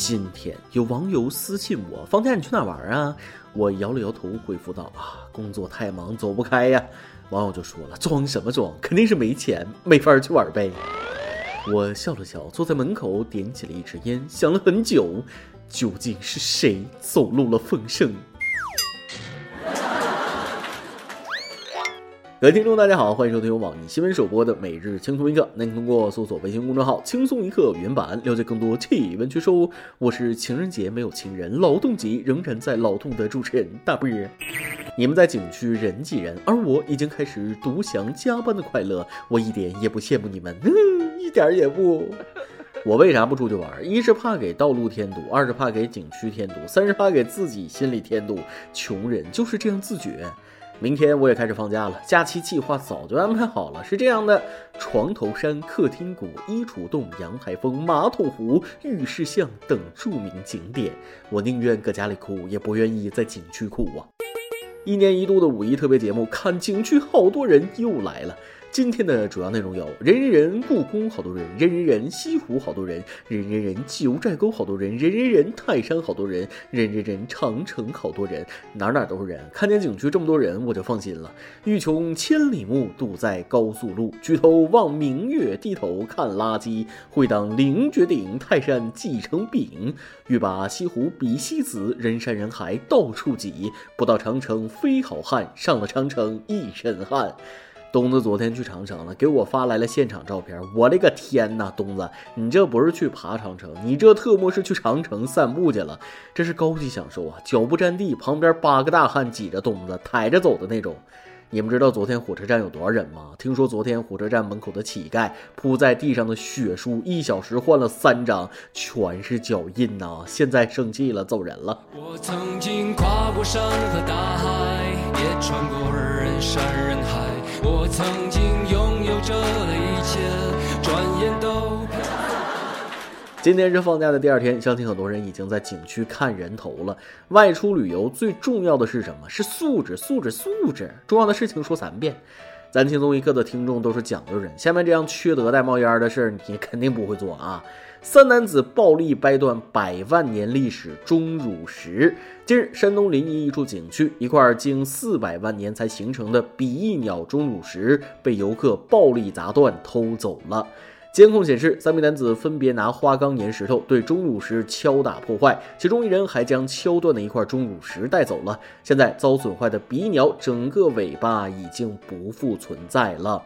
今天有网友私信我：“放假你去哪玩啊？”我摇了摇头，回复道：“啊，工作太忙，走不开呀。”网友就说了：“装什么装？肯定是没钱，没法去玩呗。”我笑了笑，坐在门口点起了一支烟，想了很久，究竟是谁走漏了风声？各位听众，大家好，欢迎收听由网易新闻首播的《每日轻松一刻》，您通过搜索微信公众号“轻松一刻”原版了解更多气温趣事。我是情人节没有情人，劳动节仍然在劳动的主持人大波儿。你们在景区人挤人，而我已经开始独享加班的快乐，我一点也不羡慕你们，一点也不。我为啥不出去玩？一是怕给道路添堵，二是怕给景区添堵，三是怕给自己心里添堵。穷人就是这样自觉。明天我也开始放假了，假期计划早就安排好了，是这样的：床头山、客厅谷、衣橱洞、阳台风、马桶湖、浴室巷等著名景点。我宁愿搁家里哭，也不愿意在景区哭啊！一年一度的五一特别节目，看景区好多人又来了。今天的主要内容有：人人人故宫好多人，人人人西湖好多人，人人人九寨沟好多人，人人人泰山好多人，人人人长城好多人，哪哪都是人。看见景区这么多人，我就放心了。欲穷千里目，堵在高速路。举头望明月，低头看垃圾。会当凌绝顶，泰山继成饼。欲把西湖比西子，人山人海到处挤。不到长城非好汉，上了长城一身汗。东子昨天去长城了，给我发来了现场照片。我的个天哪，东子，你这不是去爬长城，你这特么是去长城散步去了，这是高级享受啊！脚不沾地，旁边八个大汉挤着东子抬着走的那种。你们知道昨天火车站有多少人吗？听说昨天火车站门口的乞丐铺在地上的血书，一小时换了三张，全是脚印呐！现在生气了，走人了。我曾经跨过山和大海，也穿过人山人海。我曾经拥有着一切，转眼都 今天是放假的第二天，相信很多人已经在景区看人头了。外出旅游最重要的是什么？是素质，素质，素质。重要的事情说三遍。咱轻松一刻的听众都是讲究人，下面这样缺德带冒烟的事儿，你肯定不会做啊。三男子暴力掰断百万年历史钟乳石。近日，山东临沂一处景区，一块经四百万年才形成的比翼鸟钟乳石被游客暴力砸断偷走了。监控显示，三名男子分别拿花岗岩石头对钟乳石敲打破坏，其中一人还将敲断的一块钟乳石带走了。现在，遭损坏的比翼鸟整个尾巴已经不复存在了。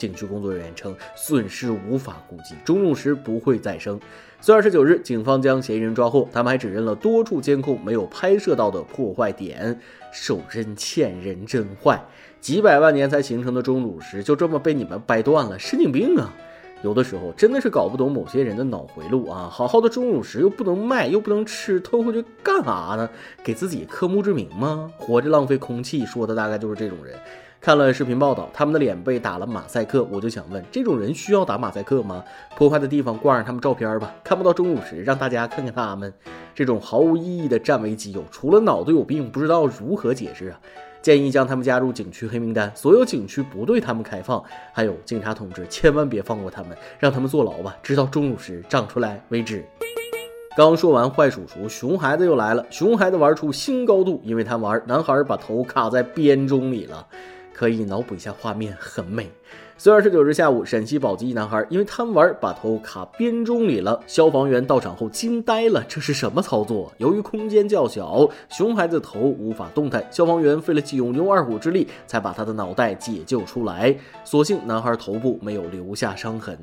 景区工作人员称，损失无法估计，钟乳石不会再生。四月二十九日，警方将嫌疑人抓获，他们还指认了多处监控没有拍摄到的破坏点。手真欠人真坏，几百万年才形成的钟乳石就这么被你们掰断了，神经病啊！有的时候真的是搞不懂某些人的脑回路啊！好好的钟乳石又不能卖，又不能吃，偷回去干啥呢？给自己刻墓志铭吗？活着浪费空气，说的大概就是这种人。看了视频报道，他们的脸被打了马赛克，我就想问，这种人需要打马赛克吗？破坏的地方挂上他们照片吧，看不到钟乳石，让大家看看他们。这种毫无意义的占为己有，除了脑子有病，不知道如何解释啊！建议将他们加入景区黑名单，所有景区不对他们开放。还有警察同志，千万别放过他们，让他们坐牢吧，直到钟乳石长出来为止。刚说完坏叔叔，熊孩子又来了。熊孩子玩出新高度，因为他玩男孩把头卡在编钟里了。可以脑补一下画面，很美。四月二十九日下午，陕西宝鸡一男孩因为贪玩把头卡编钟里了，消防员到场后惊呆了，这是什么操作？由于空间较小，熊孩子头无法动弹，消防员费了九牛二虎之力才把他的脑袋解救出来。所幸男孩头部没有留下伤痕。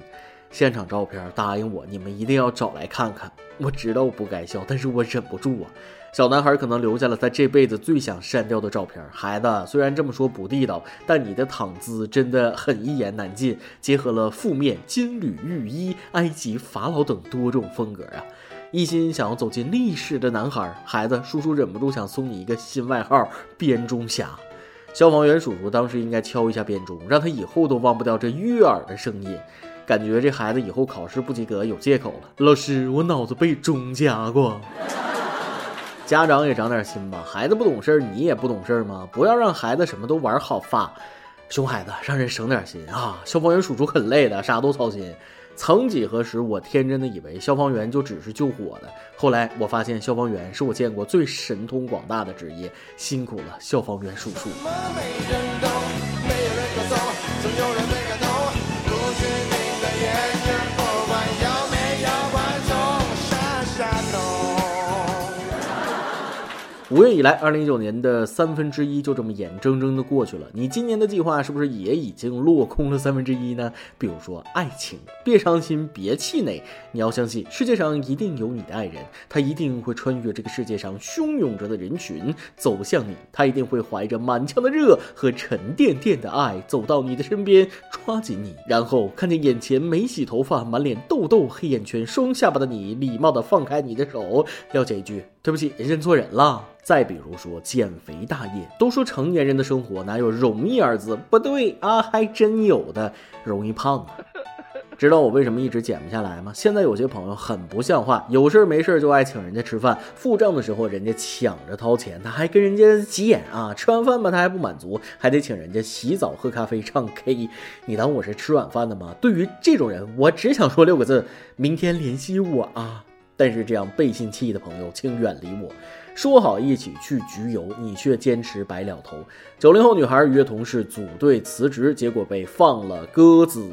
现场照片，答应我，你们一定要找来看看。我知道我不该笑，但是我忍不住啊。小男孩可能留下了他这辈子最想删掉的照片。孩子，虽然这么说不地道，但你的躺姿真的很一言难尽，结合了负面金缕玉衣、埃及法老等多种风格啊！一心想要走进历史的男孩，孩子，叔叔忍不住想送你一个新外号——编钟侠。消防员叔叔当时应该敲一下编钟，让他以后都忘不掉这悦耳的声音。感觉这孩子以后考试不及格有借口了。老师，我脑子被钟夹过。家长也长点心吧，孩子不懂事儿你也不懂事儿吗？不要让孩子什么都玩好发。熊孩子，让人省点心啊！消防员叔叔很累的，啥都操心。曾几何时，我天真的以为消防员就只是救火的，后来我发现消防员是我见过最神通广大的职业，辛苦了，消防员叔叔。五月以来，二零一九年的三分之一就这么眼睁睁的过去了。你今年的计划是不是也已经落空了三分之一呢？比如说爱情，别伤心，别气馁，你要相信世界上一定有你的爱人，他一定会穿越这个世界上汹涌着的人群走向你，他一定会怀着满腔的热和沉甸甸的爱走到你的身边，抓紧你，然后看见眼前没洗头发、满脸痘痘、黑眼圈、双下巴的你，礼貌的放开你的手，了解一句对不起，认错人了。再比如说减肥大业，都说成年人的生活哪有容易二字？不对啊，还真有的，容易胖啊！知道我为什么一直减不下来吗？现在有些朋友很不像话，有事没事就爱请人家吃饭，付账的时候人家抢着掏钱，他还跟人家急眼啊！吃完饭吧他还不满足，还得请人家洗澡、喝咖啡、唱 K。你当我是吃软饭的吗？对于这种人，我只想说六个字：明天联系我啊！但是这样背信弃义的朋友，请远离我。说好一起去局游，你却坚持白了头。九零后女孩约同事组队辞职，结果被放了鸽子。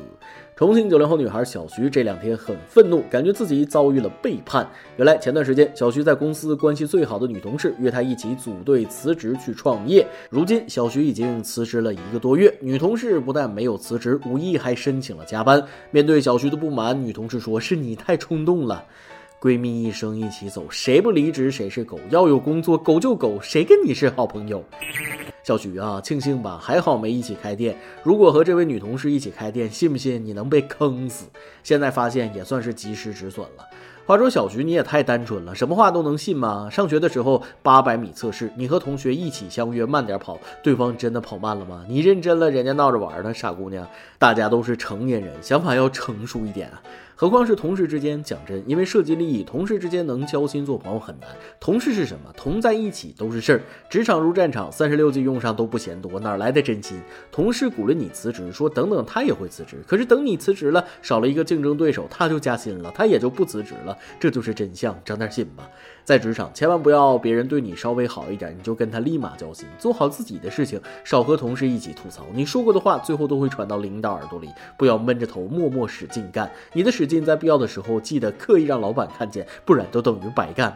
重庆九零后女孩小徐这两天很愤怒，感觉自己遭遇了背叛。原来前段时间，小徐在公司关系最好的女同事约她一起组队辞职去创业。如今小徐已经辞职了一个多月，女同事不但没有辞职，无意还申请了加班。面对小徐的不满，女同事说：“是你太冲动了。”闺蜜一生一起走，谁不离职谁是狗。要有工作，狗就狗，谁跟你是好朋友？小徐啊，庆幸吧，还好没一起开店。如果和这位女同事一起开店，信不信你能被坑死？现在发现也算是及时止损了。话说小徐，你也太单纯了，什么话都能信吗？上学的时候八百米测试，你和同学一起相约慢点跑，对方真的跑慢了吗？你认真了，人家闹着玩呢，傻姑娘。大家都是成年人，想法要成熟一点啊。何况是同事之间，讲真，因为涉及利益，同事之间能交心做朋友很难。同事是什么？同在一起都是事儿。职场如战场，三十六计用上都不嫌多，哪来的真心？同事鼓励你辞职，说等等他也会辞职。可是等你辞职了，少了一个竞争对手，他就加薪了，他也就不辞职了。这就是真相，长点心吧。在职场，千万不要别人对你稍微好一点，你就跟他立马交心。做好自己的事情，少和同事一起吐槽。你说过的话，最后都会传到领导耳朵里。不要闷着头默默使劲干，你的使劲在必要的时候记得刻意让老板看见，不然都等于白干。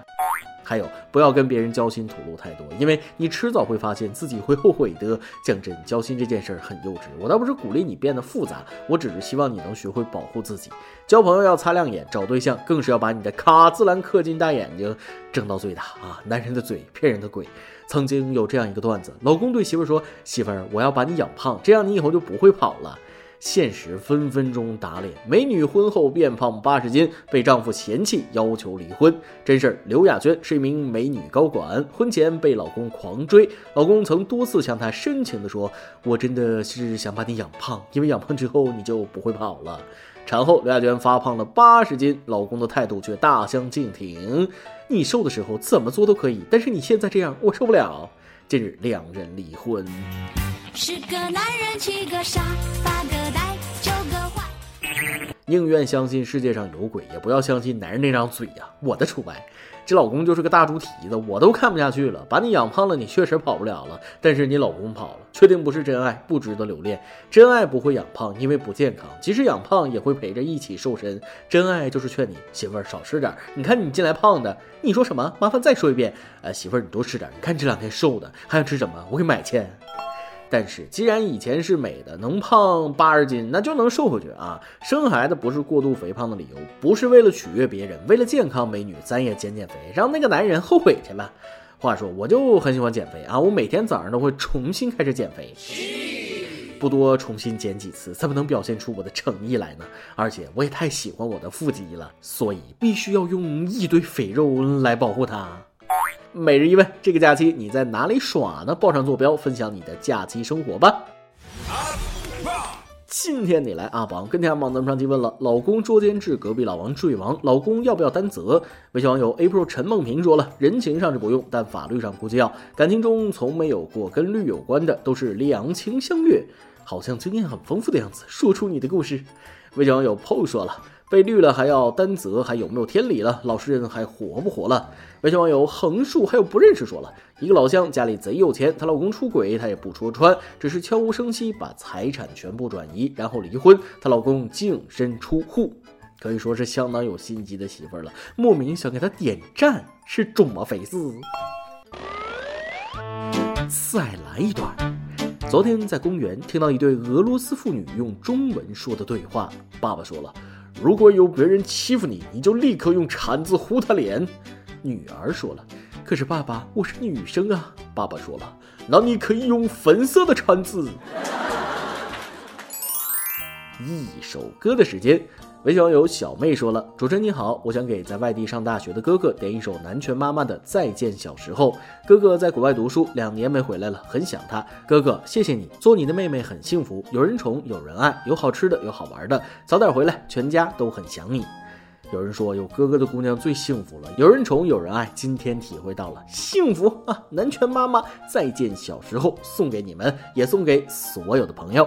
还有，不要跟别人交心吐露太多，因为你迟早会发现自己会后悔的。讲真，交心这件事很幼稚，我倒不是鼓励你变得复杂，我只是希望你能学会保护自己。交朋友要擦亮眼，找对象更是要把你的卡姿兰氪金大眼睛睁到最大啊！男人的嘴骗人的鬼。曾经有这样一个段子，老公对媳妇说：“媳妇儿，我要把你养胖，这样你以后就不会跑了。”现实分分钟打脸，美女婚后变胖八十斤，被丈夫嫌弃，要求离婚。真事儿，刘亚娟是一名美女高管，婚前被老公狂追，老公曾多次向她深情地说：“我真的是想把你养胖，因为养胖之后你就不会跑了。”产后，刘亚娟发胖了八十斤，老公的态度却大相径庭：“你瘦的时候怎么做都可以，但是你现在这样，我受不了。”近日，两人离婚。十个男人，七个傻，八个呆，九个坏。宁愿相信世界上有鬼，也不要相信男人那张嘴呀！我的除外。这老公就是个大猪蹄子，我都看不下去了。把你养胖了，你确实跑不了了。但是你老公跑了，确定不是真爱，不值得留恋。真爱不会养胖，因为不健康。即使养胖，也会陪着一起瘦身。真爱就是劝你媳妇儿少吃点。你看你进来胖的，你说什么？麻烦再说一遍。呃，媳妇儿你多吃点。你看你这两天瘦的，还想吃什么？我给买去。但是，既然以前是美的，能胖八十斤，那就能瘦回去啊！生孩子不是过度肥胖的理由，不是为了取悦别人，为了健康，美女咱也减减肥，让那个男人后悔去吧。话说，我就很喜欢减肥啊，我每天早上都会重新开始减肥，不多重新减几次，怎么能表现出我的诚意来呢？而且我也太喜欢我的腹肌了，所以必须要用一堆肥肉来保护它。每日一问：这个假期你在哪里耍呢？报上坐标，分享你的假期生活吧。今天你来阿榜跟天阿榜咱们上期问了：老公捉奸治隔壁老王坠亡，老公要不要担责？微信网友 April 陈梦平说了：人情上是不用，但法律上估计要。感情中从没有过跟绿有关的，都是两情相悦。好像经验很丰富的样子，说出你的故事。微信网友 PO 说了。被绿了还要担责，还有没有天理了？老实人还活不活了？微信网友横竖还有不认识说了一个老乡家里贼有钱，她老公出轨，她也不戳穿，只是悄无声息把财产全部转移，然后离婚。她老公净身出户，可以说是相当有心机的媳妇了。莫名想给她点赞，是中吗？粉丝？再来一段。昨天在公园听到一对俄罗斯妇女用中文说的对话，爸爸说了。如果有别人欺负你，你就立刻用铲子呼他脸。女儿说了：“可是爸爸，我是女生啊。”爸爸说了：“那你可以用粉色的铲子。”一首歌的时间。微信网友小妹说了：“主持人你好，我想给在外地上大学的哥哥点一首南拳妈妈的《再见小时候》。哥哥在国外读书，两年没回来了，很想他。哥哥，谢谢你，做你的妹妹很幸福，有人宠，有人爱，有好吃的，有好玩的。早点回来，全家都很想你。”有人说有哥哥的姑娘最幸福了，有人宠，有人爱。今天体会到了幸福啊！南拳妈妈《再见小时候》送给你们，也送给所有的朋友。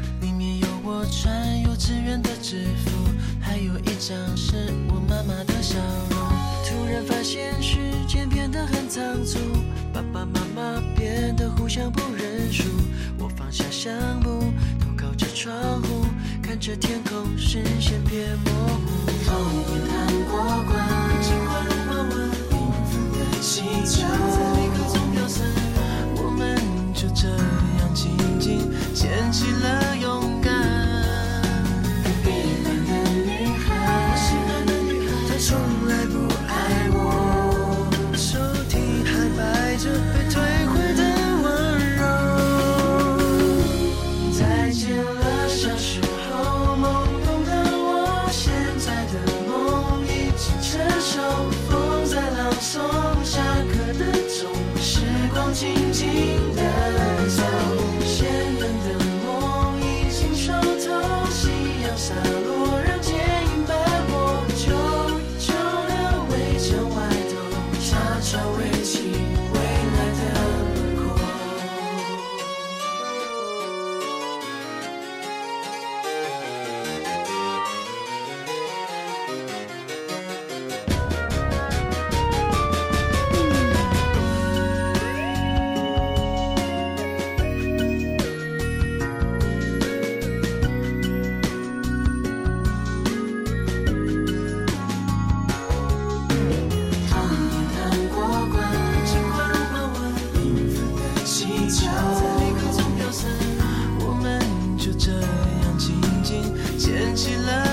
穿幼稚园的制服，还有一张是我妈妈的笑容。突然发现时间变得很仓促，爸爸妈妈变得互相不认输。我放下相簿，头靠着窗户，看着天空，视线变模糊。童年糖果罐，金花如花纹，缤纷的气球起了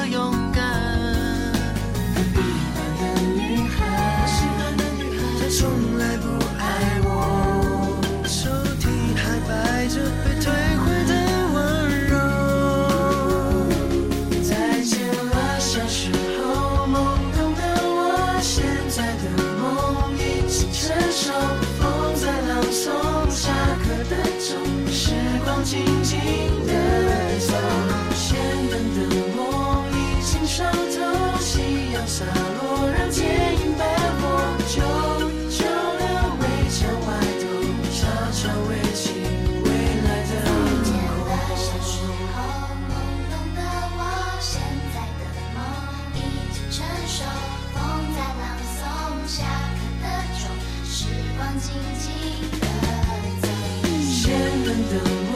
solidão.